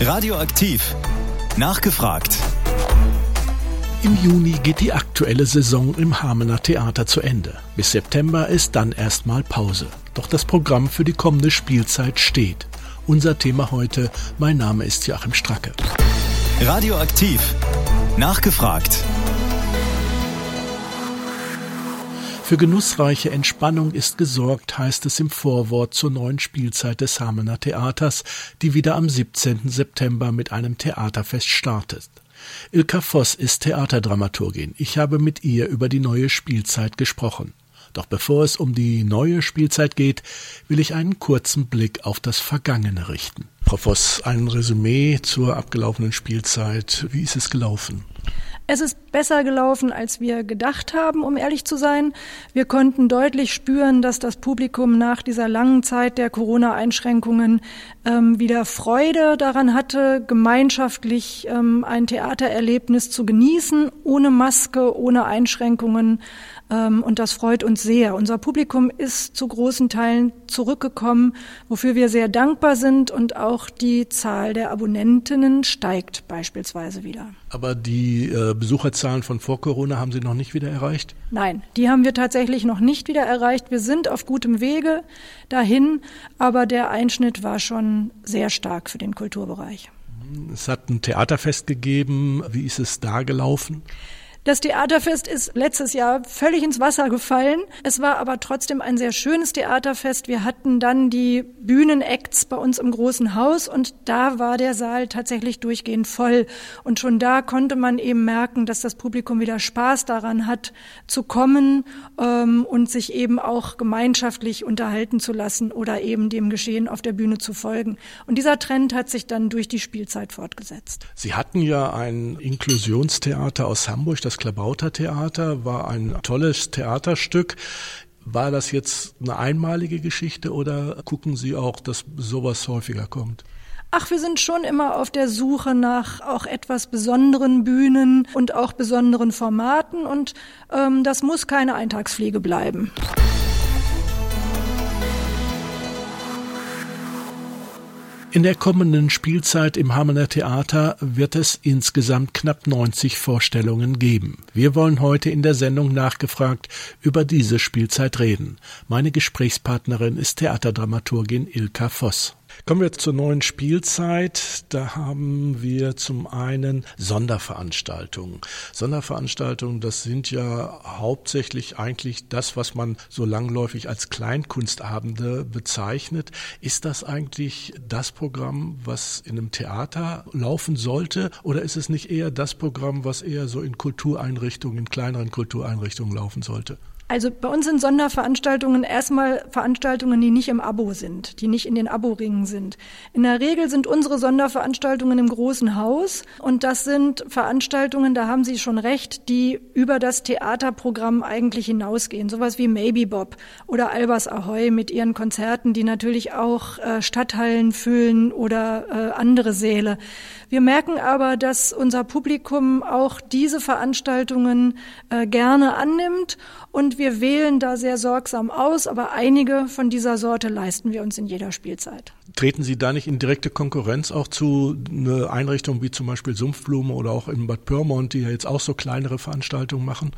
Radioaktiv. Nachgefragt. Im Juni geht die aktuelle Saison im Hamener Theater zu Ende. Bis September ist dann erstmal Pause. Doch das Programm für die kommende Spielzeit steht. Unser Thema heute, mein Name ist Joachim Stracke. Radioaktiv. Nachgefragt. Für genussreiche Entspannung ist gesorgt, heißt es im Vorwort zur neuen Spielzeit des Hamener Theaters, die wieder am 17. September mit einem Theaterfest startet. Ilka Voss ist Theaterdramaturgin. Ich habe mit ihr über die neue Spielzeit gesprochen. Doch bevor es um die neue Spielzeit geht, will ich einen kurzen Blick auf das Vergangene richten. Frau Voss, ein Resümee zur abgelaufenen Spielzeit. Wie ist es gelaufen? Es ist besser gelaufen, als wir gedacht haben, um ehrlich zu sein. Wir konnten deutlich spüren, dass das Publikum nach dieser langen Zeit der Corona-Einschränkungen ähm, wieder Freude daran hatte, gemeinschaftlich ähm, ein Theatererlebnis zu genießen, ohne Maske, ohne Einschränkungen. Ähm, und das freut uns sehr. Unser Publikum ist zu großen Teilen zurückgekommen, wofür wir sehr dankbar sind. Und auch die Zahl der Abonnentinnen steigt beispielsweise wieder. Aber die äh, Besucherzahlen von vor Corona haben Sie noch nicht wieder erreicht? Nein, die haben wir tatsächlich noch nicht wieder erreicht. Wir sind auf gutem Wege dahin, aber der Einschnitt war schon sehr stark für den Kulturbereich. Es hat ein Theaterfest gegeben. Wie ist es da gelaufen? Das Theaterfest ist letztes Jahr völlig ins Wasser gefallen. Es war aber trotzdem ein sehr schönes Theaterfest. Wir hatten dann die Bühnenacts bei uns im großen Haus und da war der Saal tatsächlich durchgehend voll. Und schon da konnte man eben merken, dass das Publikum wieder Spaß daran hat, zu kommen ähm, und sich eben auch gemeinschaftlich unterhalten zu lassen oder eben dem Geschehen auf der Bühne zu folgen. Und dieser Trend hat sich dann durch die Spielzeit fortgesetzt. Sie hatten ja ein Inklusionstheater aus Hamburg, das das Klabauter Theater war ein tolles Theaterstück. War das jetzt eine einmalige Geschichte oder gucken Sie auch, dass sowas häufiger kommt? Ach, wir sind schon immer auf der Suche nach auch etwas besonderen Bühnen und auch besonderen Formaten und ähm, das muss keine Eintagspflege bleiben. In der kommenden Spielzeit im Hamener Theater wird es insgesamt knapp 90 Vorstellungen geben. Wir wollen heute in der Sendung nachgefragt über diese Spielzeit reden. Meine Gesprächspartnerin ist Theaterdramaturgin Ilka Voss. Kommen wir zur neuen Spielzeit. Da haben wir zum einen Sonderveranstaltungen. Sonderveranstaltungen, das sind ja hauptsächlich eigentlich das, was man so langläufig als Kleinkunstabende bezeichnet. Ist das eigentlich das Programm, was in einem Theater laufen sollte? Oder ist es nicht eher das Programm, was eher so in Kultureinrichtungen, in kleineren Kultureinrichtungen laufen sollte? Also bei uns sind Sonderveranstaltungen erstmal Veranstaltungen, die nicht im Abo sind, die nicht in den Abo-Ringen sind. In der Regel sind unsere Sonderveranstaltungen im großen Haus und das sind Veranstaltungen, da haben Sie schon recht, die über das Theaterprogramm eigentlich hinausgehen. Sowas wie Maybe Bob oder Albers Ahoy mit ihren Konzerten, die natürlich auch äh, Stadthallen füllen oder äh, andere Säle. Wir merken aber, dass unser Publikum auch diese Veranstaltungen äh, gerne annimmt und wir wählen da sehr sorgsam aus, aber einige von dieser Sorte leisten wir uns in jeder Spielzeit. Treten Sie da nicht in direkte Konkurrenz auch zu einer Einrichtung wie zum Beispiel Sumpfblume oder auch in Bad Pyrmont, die ja jetzt auch so kleinere Veranstaltungen machen?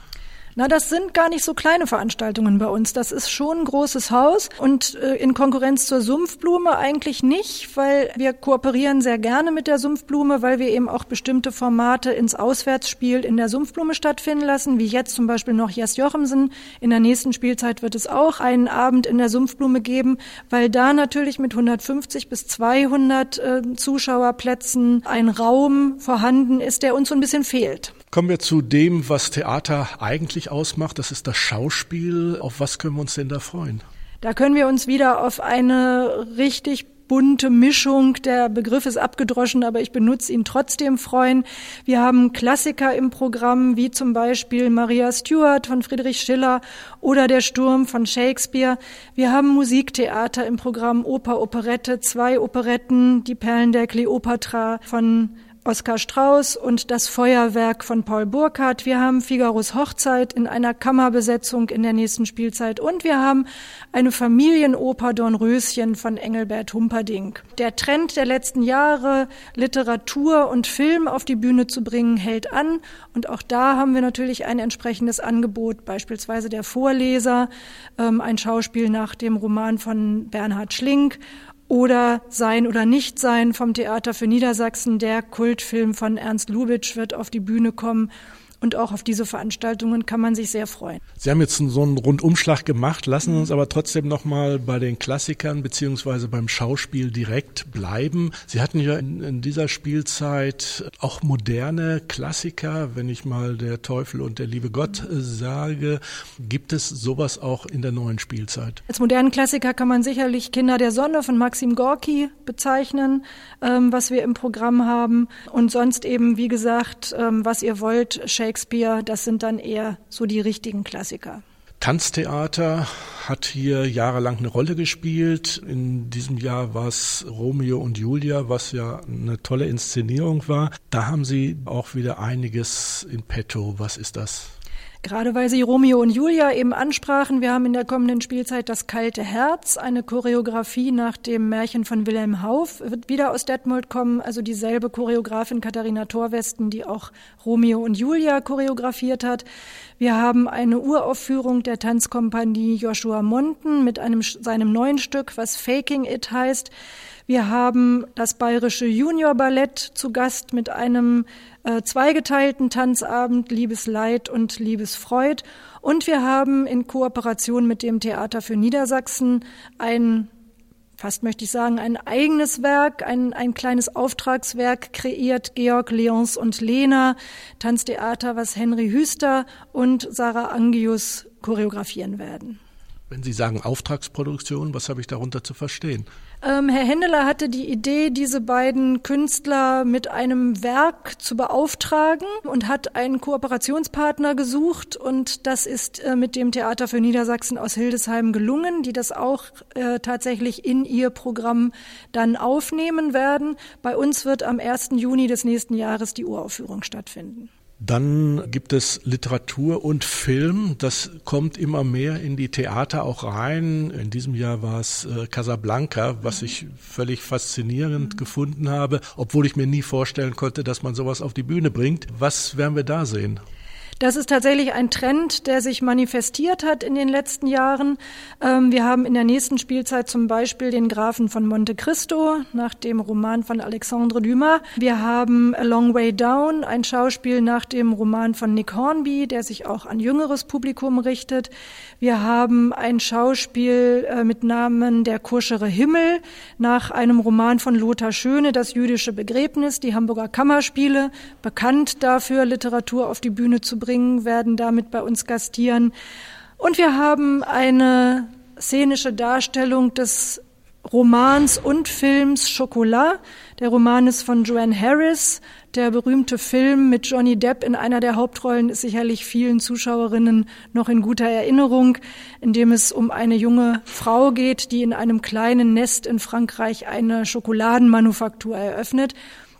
Na, das sind gar nicht so kleine Veranstaltungen bei uns. Das ist schon ein großes Haus und äh, in Konkurrenz zur Sumpfblume eigentlich nicht, weil wir kooperieren sehr gerne mit der Sumpfblume, weil wir eben auch bestimmte Formate ins Auswärtsspiel in der Sumpfblume stattfinden lassen, wie jetzt zum Beispiel noch Jes Jochemsen. In der nächsten Spielzeit wird es auch einen Abend in der Sumpfblume geben, weil da natürlich mit 150 bis 200 äh, Zuschauerplätzen ein Raum vorhanden ist, der uns so ein bisschen fehlt. Kommen wir zu dem, was Theater eigentlich ausmacht. Das ist das Schauspiel. Auf was können wir uns denn da freuen? Da können wir uns wieder auf eine richtig bunte Mischung. Der Begriff ist abgedroschen, aber ich benutze ihn trotzdem freuen. Wir haben Klassiker im Programm, wie zum Beispiel Maria Stuart von Friedrich Schiller oder Der Sturm von Shakespeare. Wir haben Musiktheater im Programm, Oper, Operette, zwei Operetten, Die Perlen der Kleopatra von Oskar Strauß und das Feuerwerk von Paul Burkhardt. Wir haben Figaros Hochzeit in einer Kammerbesetzung in der nächsten Spielzeit und wir haben eine Familienoper Dornröschen von Engelbert Humperdinck. Der Trend der letzten Jahre, Literatur und Film auf die Bühne zu bringen, hält an und auch da haben wir natürlich ein entsprechendes Angebot, beispielsweise der Vorleser, ähm, ein Schauspiel nach dem Roman von Bernhard Schlink oder Sein oder Nichtsein vom Theater für Niedersachsen. Der Kultfilm von Ernst Lubitsch wird auf die Bühne kommen und auch auf diese Veranstaltungen kann man sich sehr freuen. Sie haben jetzt so einen Rundumschlag gemacht, lassen uns aber trotzdem noch mal bei den Klassikern beziehungsweise beim Schauspiel direkt bleiben. Sie hatten ja in, in, dieser Spielzeit auch moderne Klassiker, wenn ich mal der Teufel und der liebe Gott äh, sage. Gibt es sowas auch in der neuen Spielzeit? Als modernen Klassiker kann man sicherlich Kinder der Sonne von Maxim Gorki bezeichnen, ähm, was wir im Programm haben. Und sonst eben, wie gesagt, ähm, was ihr wollt, Shakespeare, das sind dann eher so die richtigen Klassiker. Tanztheater hat hier jahrelang eine Rolle gespielt. In diesem Jahr war es Romeo und Julia, was ja eine tolle Inszenierung war. Da haben Sie auch wieder einiges in petto. Was ist das? Gerade weil Sie Romeo und Julia eben ansprachen, wir haben in der kommenden Spielzeit das kalte Herz, eine Choreografie nach dem Märchen von Wilhelm Hauff, wird wieder aus Detmold kommen, also dieselbe Choreografin Katharina Thorwesten, die auch Romeo und Julia choreografiert hat. Wir haben eine Uraufführung der Tanzkompanie Joshua Monten mit einem, seinem neuen Stück, was Faking It heißt. Wir haben das Bayerische Junior Ballett zu Gast mit einem äh, zweigeteilten Tanzabend Liebesleid und Liebesfreud. Und wir haben in Kooperation mit dem Theater für Niedersachsen ein fast möchte ich sagen, ein eigenes Werk, ein, ein kleines Auftragswerk kreiert. Georg Leons und Lena, Tanztheater, was Henry Hüster und Sarah Angius choreografieren werden. Wenn Sie sagen Auftragsproduktion, was habe ich darunter zu verstehen? Ähm, Herr Händeler hatte die Idee, diese beiden Künstler mit einem Werk zu beauftragen und hat einen Kooperationspartner gesucht und das ist äh, mit dem Theater für Niedersachsen aus Hildesheim gelungen, die das auch äh, tatsächlich in ihr Programm dann aufnehmen werden. Bei uns wird am 1. Juni des nächsten Jahres die Uraufführung stattfinden. Dann gibt es Literatur und Film. Das kommt immer mehr in die Theater auch rein. In diesem Jahr war es äh, Casablanca, was ich völlig faszinierend mhm. gefunden habe, obwohl ich mir nie vorstellen konnte, dass man sowas auf die Bühne bringt. Was werden wir da sehen? Das ist tatsächlich ein Trend, der sich manifestiert hat in den letzten Jahren. Ähm, wir haben in der nächsten Spielzeit zum Beispiel den Grafen von Monte Cristo nach dem Roman von Alexandre Dumas. Wir haben A Long Way Down, ein Schauspiel nach dem Roman von Nick Hornby, der sich auch an jüngeres Publikum richtet. Wir haben ein Schauspiel äh, mit Namen Der kuschere Himmel nach einem Roman von Lothar Schöne, Das jüdische Begräbnis, die Hamburger Kammerspiele, bekannt dafür, Literatur auf die Bühne zu bringen, werden damit bei uns gastieren. Und wir haben eine szenische Darstellung des Romans und Films Chocolat. Der Roman ist von Joanne Harris. Der berühmte Film mit Johnny Depp in einer der Hauptrollen ist sicherlich vielen Zuschauerinnen noch in guter Erinnerung, in dem es um eine junge Frau geht, die in einem kleinen Nest in Frankreich eine Schokoladenmanufaktur eröffnet.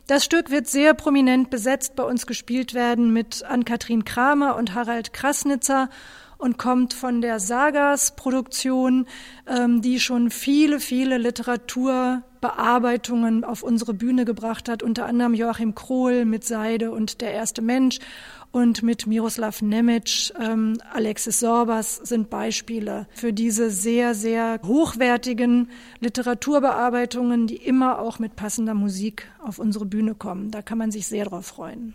Das Stück wird sehr prominent besetzt bei uns gespielt werden mit Ann-Kathrin Kramer und Harald Krasnitzer und kommt von der Sagas-Produktion, ähm, die schon viele, viele Literaturbearbeitungen auf unsere Bühne gebracht hat, unter anderem Joachim Krohl mit Seide und Der erste Mensch und mit Miroslav Nemec, ähm, Alexis Sorbas sind Beispiele für diese sehr, sehr hochwertigen Literaturbearbeitungen, die immer auch mit passender Musik auf unsere Bühne kommen. Da kann man sich sehr drauf freuen.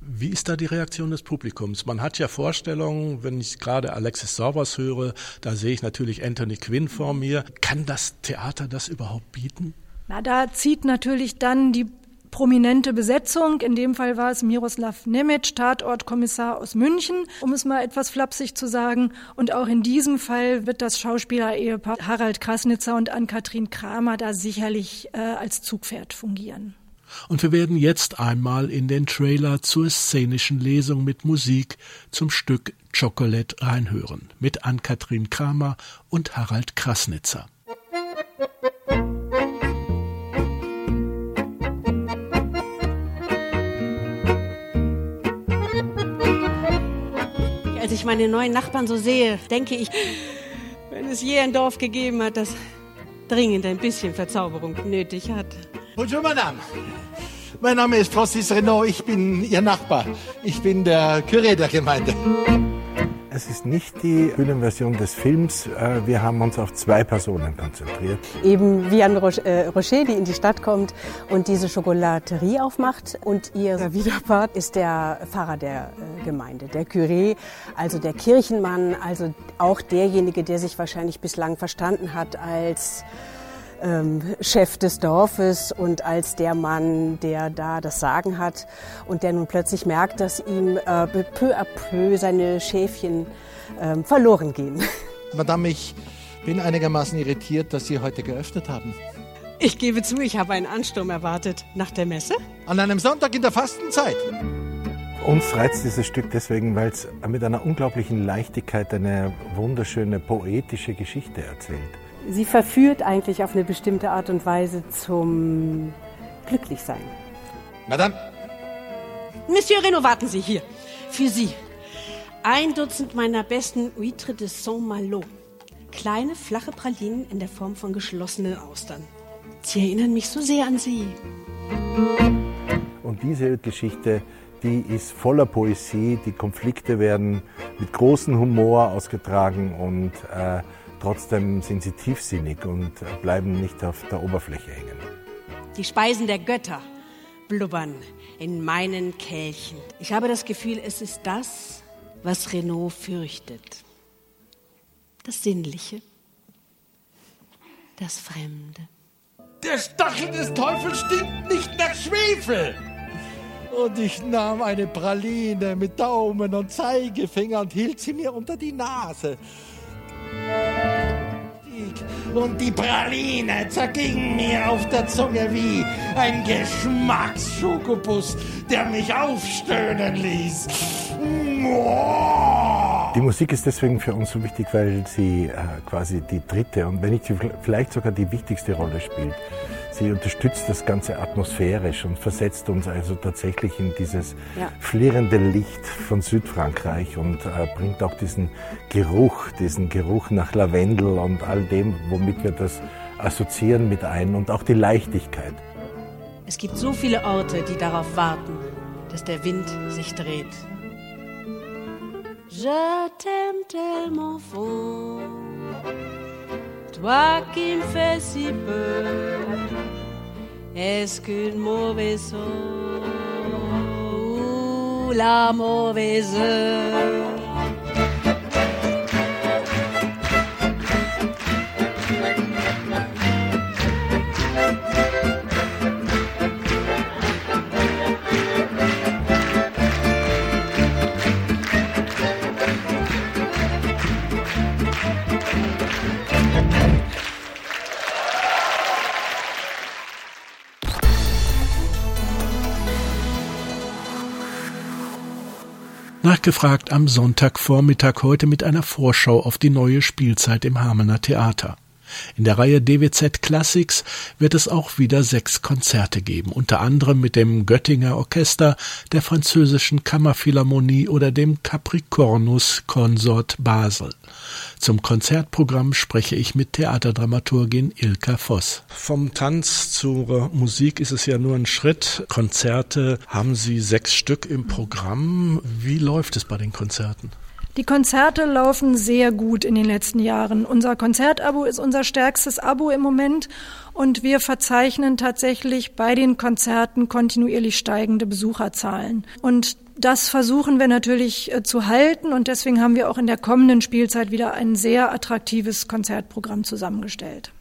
Wie ist da die Reaktion des Publikums? Man hat ja Vorstellungen, wenn ich gerade Alexis Sorbas höre, da sehe ich natürlich Anthony Quinn vor mir. Kann das Theater das überhaupt bieten? Na, da zieht natürlich dann die prominente Besetzung. In dem Fall war es Miroslav Nemec, Tatortkommissar aus München, um es mal etwas flapsig zu sagen. Und auch in diesem Fall wird das Schauspieler-Ehepaar Harald Krasnitzer und Ann-Kathrin Kramer da sicherlich äh, als Zugpferd fungieren. Und wir werden jetzt einmal in den Trailer zur szenischen Lesung mit Musik zum Stück Chocolate reinhören mit Ann-Kathrin Kramer und Harald Krasnitzer. Ich meine neuen Nachbarn so sehe, denke ich, wenn es je ein Dorf gegeben hat, das dringend ein bisschen Verzauberung nötig hat. Bonjour, Madame. Mein Name ist Francis Renault, ich bin Ihr Nachbar. Ich bin der Curé der Gemeinde. Es ist nicht die Bühnenversion des Films. Äh, wir haben uns auf zwei Personen konzentriert. Eben Vian äh, Rocher, die in die Stadt kommt und diese Schokolaterie aufmacht. Und ihr Widerpart ist der Pfarrer der äh, Gemeinde, der Curé, also der Kirchenmann, also auch derjenige, der sich wahrscheinlich bislang verstanden hat als ähm, Chef des Dorfes und als der Mann, der da das Sagen hat und der nun plötzlich merkt, dass ihm äh, peu à peu seine Schäfchen äh, verloren gehen. Madame, ich bin einigermaßen irritiert, dass Sie heute geöffnet haben. Ich gebe zu, ich habe einen Ansturm erwartet. Nach der Messe? An einem Sonntag in der Fastenzeit. Uns reizt dieses Stück deswegen, weil es mit einer unglaublichen Leichtigkeit eine wunderschöne poetische Geschichte erzählt. Sie verführt eigentlich auf eine bestimmte Art und Weise zum Glücklichsein. Madame. Monsieur Renaud, warten Sie hier. Für Sie. Ein Dutzend meiner besten Huîtres de Saint-Malo. Kleine, flache Pralinen in der Form von geschlossenen Austern. Sie erinnern mich so sehr an Sie. Und diese Geschichte, die ist voller Poesie. Die Konflikte werden mit großem Humor ausgetragen und äh, Trotzdem sind sie tiefsinnig und bleiben nicht auf der Oberfläche hängen. Die Speisen der Götter blubbern in meinen Kelchen. Ich habe das Gefühl, es ist das, was Renault fürchtet. Das Sinnliche, das Fremde. Der Stachel des Teufels stinkt nicht nach Schwefel. Und ich nahm eine Praline mit Daumen und Zeigefinger und hielt sie mir unter die Nase und die Praline zerging mir auf der Zunge wie ein Geschmacksschokobus, der mich aufstöhnen ließ. Die Musik ist deswegen für uns so wichtig, weil sie äh, quasi die dritte und wenn nicht vielleicht sogar die wichtigste Rolle spielt. Sie unterstützt das Ganze atmosphärisch und versetzt uns also tatsächlich in dieses ja. flirrende Licht von Südfrankreich und äh, bringt auch diesen Geruch, diesen Geruch nach Lavendel und all dem, womit wir das assoziieren mit ein und auch die Leichtigkeit. Es gibt so viele Orte, die darauf warten, dass der Wind sich dreht. Je t'aime tellement fort, toi qui me fais si peur. Est-ce qu'une mauvaise ou la mauvaise Nachgefragt am Sonntagvormittag heute mit einer Vorschau auf die neue Spielzeit im Hamener Theater. In der Reihe DWZ Classics wird es auch wieder sechs Konzerte geben, unter anderem mit dem Göttinger Orchester, der französischen Kammerphilharmonie oder dem Capricornus Consort Basel. Zum Konzertprogramm spreche ich mit Theaterdramaturgin Ilka Voss. Vom Tanz zur Musik ist es ja nur ein Schritt. Konzerte haben Sie sechs Stück im Programm. Wie läuft es bei den Konzerten? Die Konzerte laufen sehr gut in den letzten Jahren. Unser Konzertabo ist unser stärkstes Abo im Moment und wir verzeichnen tatsächlich bei den Konzerten kontinuierlich steigende Besucherzahlen. Und das versuchen wir natürlich äh, zu halten und deswegen haben wir auch in der kommenden Spielzeit wieder ein sehr attraktives Konzertprogramm zusammengestellt.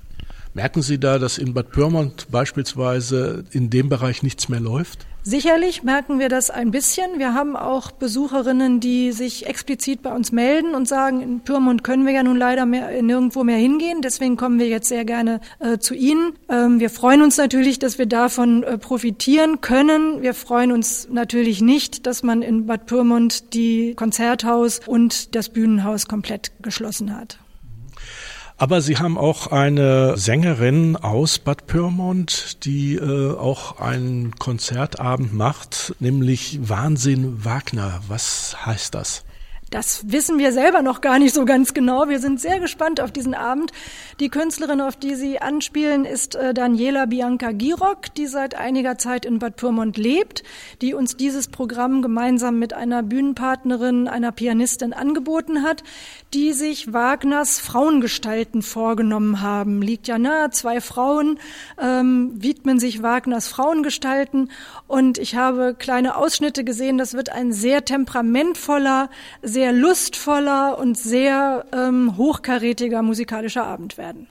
Merken Sie da, dass in Bad Pyrmont beispielsweise in dem Bereich nichts mehr läuft? Sicherlich merken wir das ein bisschen. Wir haben auch Besucherinnen, die sich explizit bei uns melden und sagen, in Pyrmont können wir ja nun leider mehr, nirgendwo mehr hingehen. Deswegen kommen wir jetzt sehr gerne äh, zu Ihnen. Ähm, wir freuen uns natürlich, dass wir davon äh, profitieren können. Wir freuen uns natürlich nicht, dass man in Bad Pyrmont die Konzerthaus und das Bühnenhaus komplett geschlossen hat. Aber Sie haben auch eine Sängerin aus Bad Pyrmont, die äh, auch einen Konzertabend macht, nämlich Wahnsinn Wagner. Was heißt das? Das wissen wir selber noch gar nicht so ganz genau. Wir sind sehr gespannt auf diesen Abend. Die Künstlerin, auf die Sie anspielen, ist äh, Daniela Bianca Girock, die seit einiger Zeit in Bad Pyrmont lebt, die uns dieses Programm gemeinsam mit einer Bühnenpartnerin, einer Pianistin angeboten hat, die sich Wagners Frauengestalten vorgenommen haben. Liegt ja nahe, zwei Frauen ähm, widmen sich Wagners Frauengestalten und ich habe kleine Ausschnitte gesehen. Das wird ein sehr temperamentvoller, sehr sehr lustvoller und sehr ähm, hochkarätiger musikalischer Abend werden.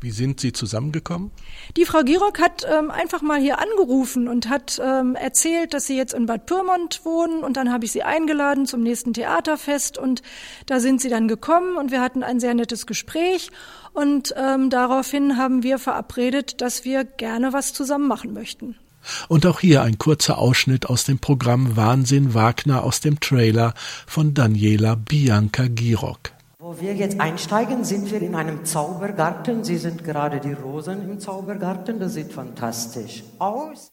Wie sind Sie zusammengekommen? Die Frau Girock hat ähm, einfach mal hier angerufen und hat ähm, erzählt, dass sie jetzt in Bad Pyrmont wohnen und dann habe ich sie eingeladen zum nächsten Theaterfest und da sind sie dann gekommen und wir hatten ein sehr nettes Gespräch und ähm, daraufhin haben wir verabredet, dass wir gerne was zusammen machen möchten. Und auch hier ein kurzer Ausschnitt aus dem Programm Wahnsinn Wagner aus dem Trailer von Daniela Bianca Girock. Wo wir jetzt einsteigen, sind wir in einem Zaubergarten. Sie sind gerade die Rosen im Zaubergarten. Das sieht fantastisch aus.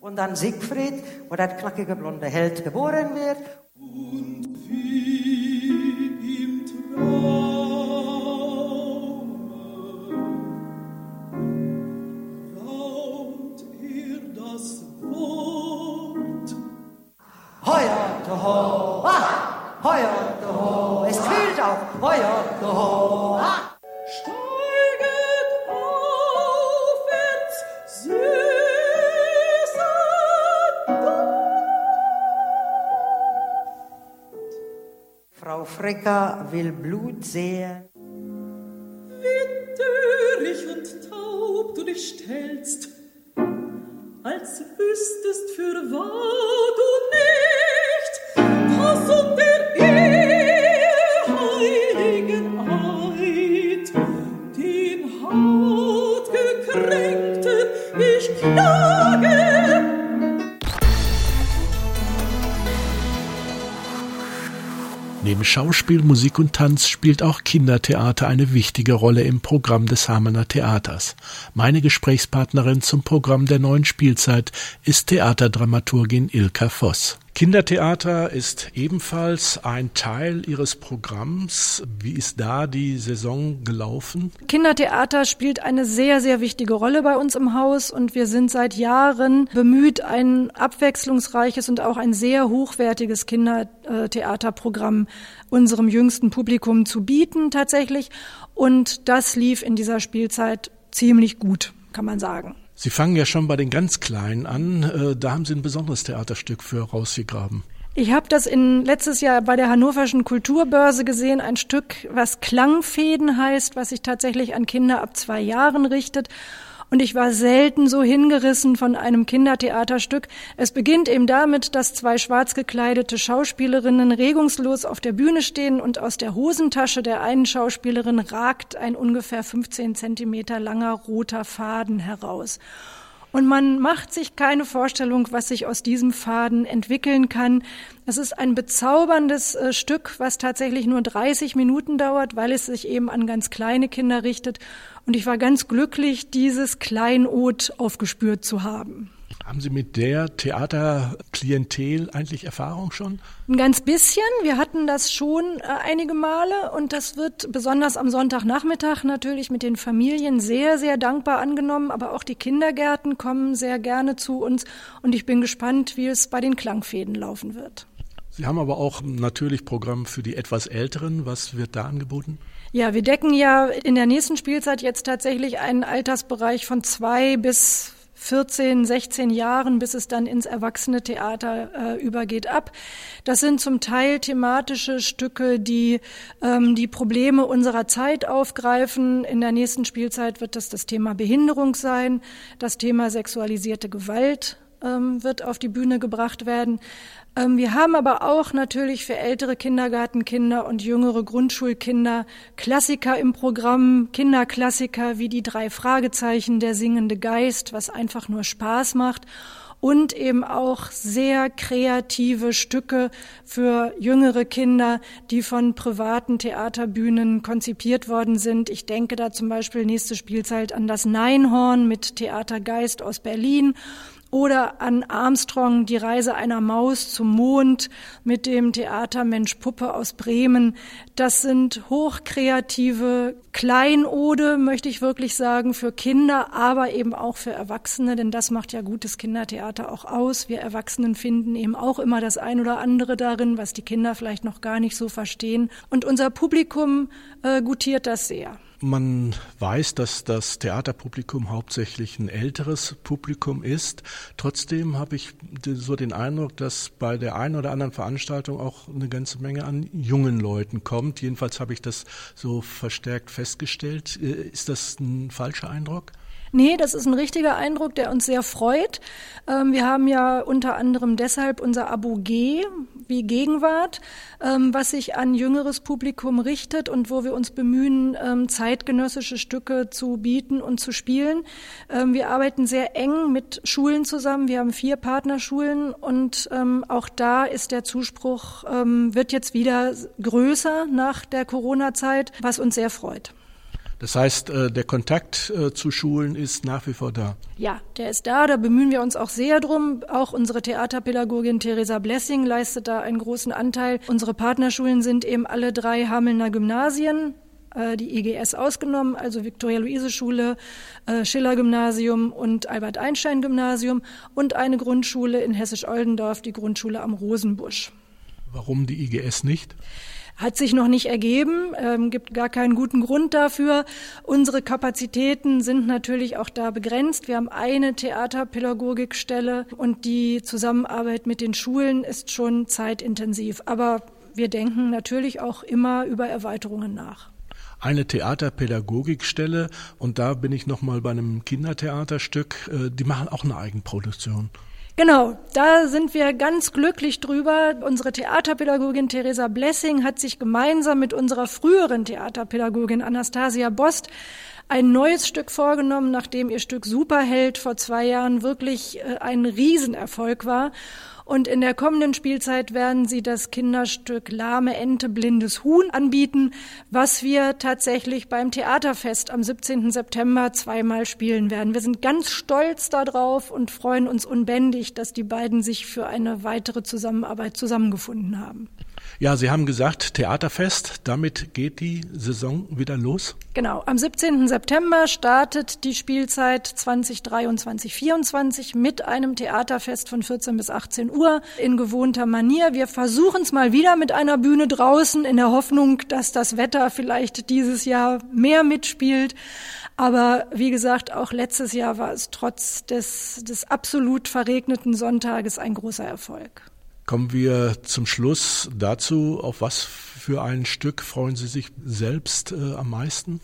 Und dann Siegfried, wo der knackige blonde Held geboren wird. Ah, hoi ho, es kühlt auch, hoi ho, ah. Steiget aufwärts, süßer Frau Frecker will Blut sehen. Schauspiel, Musik und Tanz spielt auch Kindertheater eine wichtige Rolle im Programm des Hamener Theaters. Meine Gesprächspartnerin zum Programm der neuen Spielzeit ist Theaterdramaturgin Ilka Voss. Kindertheater ist ebenfalls ein Teil Ihres Programms. Wie ist da die Saison gelaufen? Kindertheater spielt eine sehr, sehr wichtige Rolle bei uns im Haus und wir sind seit Jahren bemüht, ein abwechslungsreiches und auch ein sehr hochwertiges Kindertheaterprogramm unserem jüngsten Publikum zu bieten tatsächlich. Und das lief in dieser Spielzeit ziemlich gut, kann man sagen. Sie fangen ja schon bei den ganz Kleinen an. Äh, da haben Sie ein besonderes Theaterstück für rausgegraben. Ich habe das in letztes Jahr bei der Hannoverschen Kulturbörse gesehen, ein Stück, was Klangfäden heißt, was sich tatsächlich an Kinder ab zwei Jahren richtet. Und ich war selten so hingerissen von einem Kindertheaterstück. Es beginnt eben damit, dass zwei schwarz gekleidete Schauspielerinnen regungslos auf der Bühne stehen und aus der Hosentasche der einen Schauspielerin ragt ein ungefähr 15 Zentimeter langer roter Faden heraus. Und man macht sich keine Vorstellung, was sich aus diesem Faden entwickeln kann. Es ist ein bezauberndes äh, Stück, was tatsächlich nur 30 Minuten dauert, weil es sich eben an ganz kleine Kinder richtet. Und ich war ganz glücklich, dieses Kleinod aufgespürt zu haben. Haben Sie mit der Theaterklientel eigentlich Erfahrung schon? Ein ganz bisschen. Wir hatten das schon äh, einige Male und das wird besonders am Sonntagnachmittag natürlich mit den Familien sehr, sehr dankbar angenommen. Aber auch die Kindergärten kommen sehr gerne zu uns und ich bin gespannt, wie es bei den Klangfäden laufen wird. Sie haben aber auch natürlich Programm für die etwas Älteren. Was wird da angeboten? Ja, wir decken ja in der nächsten Spielzeit jetzt tatsächlich einen Altersbereich von zwei bis 14, 16 Jahren, bis es dann ins erwachsene Theater äh, übergeht, ab. Das sind zum Teil thematische Stücke, die ähm, die Probleme unserer Zeit aufgreifen. In der nächsten Spielzeit wird das das Thema Behinderung sein, das Thema sexualisierte Gewalt ähm, wird auf die Bühne gebracht werden. Ähm, wir haben aber auch natürlich für ältere Kindergartenkinder und jüngere Grundschulkinder Klassiker im Programm, Kinderklassiker wie die drei Fragezeichen, der singende Geist, was einfach nur Spaß macht und eben auch sehr kreative Stücke für jüngere Kinder, die von privaten Theaterbühnen konzipiert worden sind. Ich denke da zum Beispiel nächste Spielzeit an das Neinhorn mit Theatergeist aus Berlin oder an Armstrong die Reise einer Maus zum Mond mit dem Theater Mensch Puppe aus Bremen. Das sind hochkreative Kleinode, möchte ich wirklich sagen, für Kinder, aber eben auch für Erwachsene, denn das macht ja gutes Kindertheater auch aus. Wir Erwachsenen finden eben auch immer das ein oder andere darin, was die Kinder vielleicht noch gar nicht so verstehen. Und unser Publikum äh, gutiert das sehr. Man weiß, dass das Theaterpublikum hauptsächlich ein älteres Publikum ist. Trotzdem habe ich so den Eindruck, dass bei der einen oder anderen Veranstaltung auch eine ganze Menge an jungen Leuten kommt. Jedenfalls habe ich das so verstärkt festgestellt. Äh, ist das ein falscher Eindruck? Nee, das ist ein richtiger Eindruck, der uns sehr freut. Ähm, wir haben ja unter anderem deshalb unser Abo G wie Gegenwart, ähm, was sich an jüngeres Publikum richtet und wo wir uns bemühen, ähm, zeitgenössische Stücke zu bieten und zu spielen. Wir arbeiten sehr eng mit Schulen zusammen. Wir haben vier Partnerschulen und auch da ist der Zuspruch, wird jetzt wieder größer nach der Corona-Zeit, was uns sehr freut. Das heißt, äh, der Kontakt äh, zu Schulen ist nach wie vor da. Ja, der ist da. Da bemühen wir uns auch sehr drum. Auch unsere Theaterpädagogin Theresa Blessing leistet da einen großen Anteil. Unsere Partnerschulen sind eben alle drei Hamelner Gymnasien äh, die IGS ausgenommen, also Viktoria-Luise-Schule, Schiller-Gymnasium und Albert-Einstein-Gymnasium und eine Grundschule in Hessisch-Oldendorf, die Grundschule am Rosenbusch. Warum die IGS nicht? Hat sich noch nicht ergeben, ähm, gibt gar keinen guten Grund dafür. Unsere Kapazitäten sind natürlich auch da begrenzt. Wir haben eine Theaterpädagogikstelle und die Zusammenarbeit mit den Schulen ist schon zeitintensiv. Aber wir denken natürlich auch immer über Erweiterungen nach eine Theaterpädagogikstelle und da bin ich noch mal bei einem Kindertheaterstück. Äh, die machen auch eine Eigenproduktion. Genau, da sind wir ganz glücklich drüber. Unsere Theaterpädagogin Theresa Blessing hat sich gemeinsam mit unserer früheren Theaterpädagogin Anastasia Bost ein neues Stück vorgenommen, nachdem ihr Stück Superheld vor zwei Jahren wirklich äh, ein Riesenerfolg war. Und in der kommenden Spielzeit werden sie das Kinderstück Lahme Ente, blindes Huhn anbieten, was wir tatsächlich beim Theaterfest am 17. September zweimal spielen werden. Wir sind ganz stolz darauf und freuen uns unbändig, dass die beiden sich für eine weitere Zusammenarbeit zusammengefunden haben. Ja, Sie haben gesagt, Theaterfest, damit geht die Saison wieder los? Genau, am 17. September startet die Spielzeit 2023-24 mit einem Theaterfest von 14 bis 18 Uhr in gewohnter Manier. Wir versuchen es mal wieder mit einer Bühne draußen in der Hoffnung, dass das Wetter vielleicht dieses Jahr mehr mitspielt. Aber wie gesagt, auch letztes Jahr war es trotz des, des absolut verregneten Sonntages ein großer Erfolg. Kommen wir zum Schluss dazu, auf was für ein Stück freuen Sie sich selbst äh, am meisten?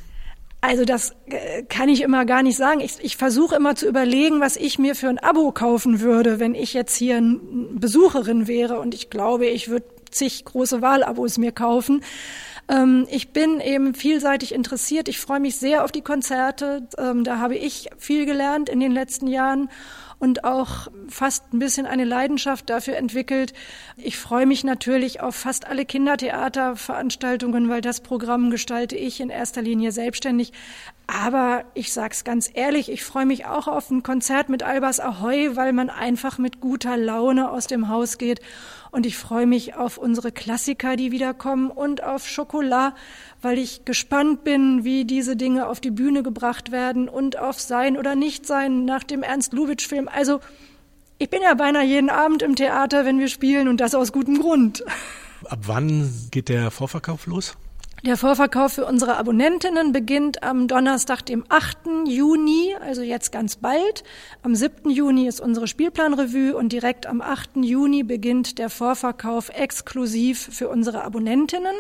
Also das äh, kann ich immer gar nicht sagen. Ich, ich versuche immer zu überlegen, was ich mir für ein Abo kaufen würde, wenn ich jetzt hier ein Besucherin wäre. Und ich glaube, ich würde zig große Wahlabos mir kaufen. Ähm, ich bin eben vielseitig interessiert. Ich freue mich sehr auf die Konzerte. Ähm, da habe ich viel gelernt in den letzten Jahren und auch fast ein bisschen eine Leidenschaft dafür entwickelt. Ich freue mich natürlich auf fast alle Kindertheaterveranstaltungen, weil das Programm gestalte ich in erster Linie selbstständig. Aber ich sag's ganz ehrlich, ich freue mich auch auf ein Konzert mit Albers Ahoy, weil man einfach mit guter Laune aus dem Haus geht. Und ich freue mich auf unsere Klassiker, die wiederkommen und auf Schokolade, weil ich gespannt bin, wie diese Dinge auf die Bühne gebracht werden und auf Sein oder Nichtsein nach dem Ernst Lubitsch-Film. Also, ich bin ja beinahe jeden Abend im Theater, wenn wir spielen und das aus gutem Grund. Ab wann geht der Vorverkauf los? Der Vorverkauf für unsere Abonnentinnen beginnt am Donnerstag, dem 8. Juni, also jetzt ganz bald. Am 7. Juni ist unsere Spielplanrevue und direkt am 8. Juni beginnt der Vorverkauf exklusiv für unsere Abonnentinnen.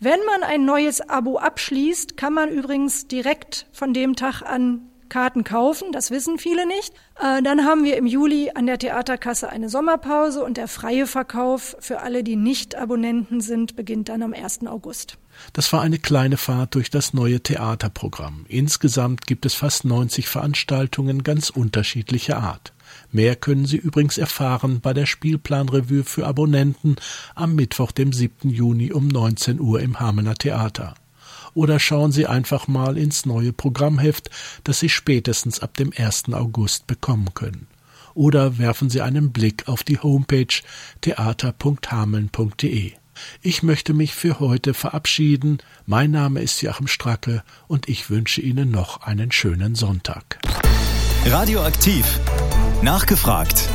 Wenn man ein neues Abo abschließt, kann man übrigens direkt von dem Tag an Karten kaufen, das wissen viele nicht. Äh, dann haben wir im Juli an der Theaterkasse eine Sommerpause und der freie Verkauf für alle, die nicht Abonnenten sind, beginnt dann am 1. August. Das war eine kleine Fahrt durch das neue Theaterprogramm. Insgesamt gibt es fast 90 Veranstaltungen ganz unterschiedlicher Art. Mehr können Sie übrigens erfahren bei der Spielplanrevue für Abonnenten am Mittwoch, dem 7. Juni um 19 Uhr im Hamener Theater oder schauen Sie einfach mal ins neue Programmheft, das Sie spätestens ab dem 1. August bekommen können. oder werfen Sie einen Blick auf die Homepage theater.hameln.de. Ich möchte mich für heute verabschieden. Mein Name ist Joachim Stracke und ich wünsche Ihnen noch einen schönen Sonntag. Radioaktiv. Nachgefragt.